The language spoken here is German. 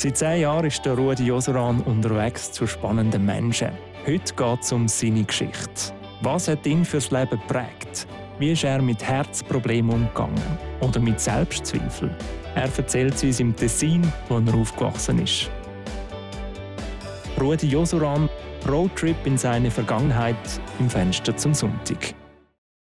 Seit zehn Jahren ist der Rudi Josoran unterwegs zu spannenden Menschen. Heute geht es um seine Geschichte. Was hat ihn fürs Leben geprägt? Wie ist er mit Herzproblemen umgegangen? Oder mit Selbstzweifeln? Er erzählt es uns im Tessin, wo er aufgewachsen ist. Rudi Josoran, Roadtrip in seine Vergangenheit im Fenster zum Sonntag.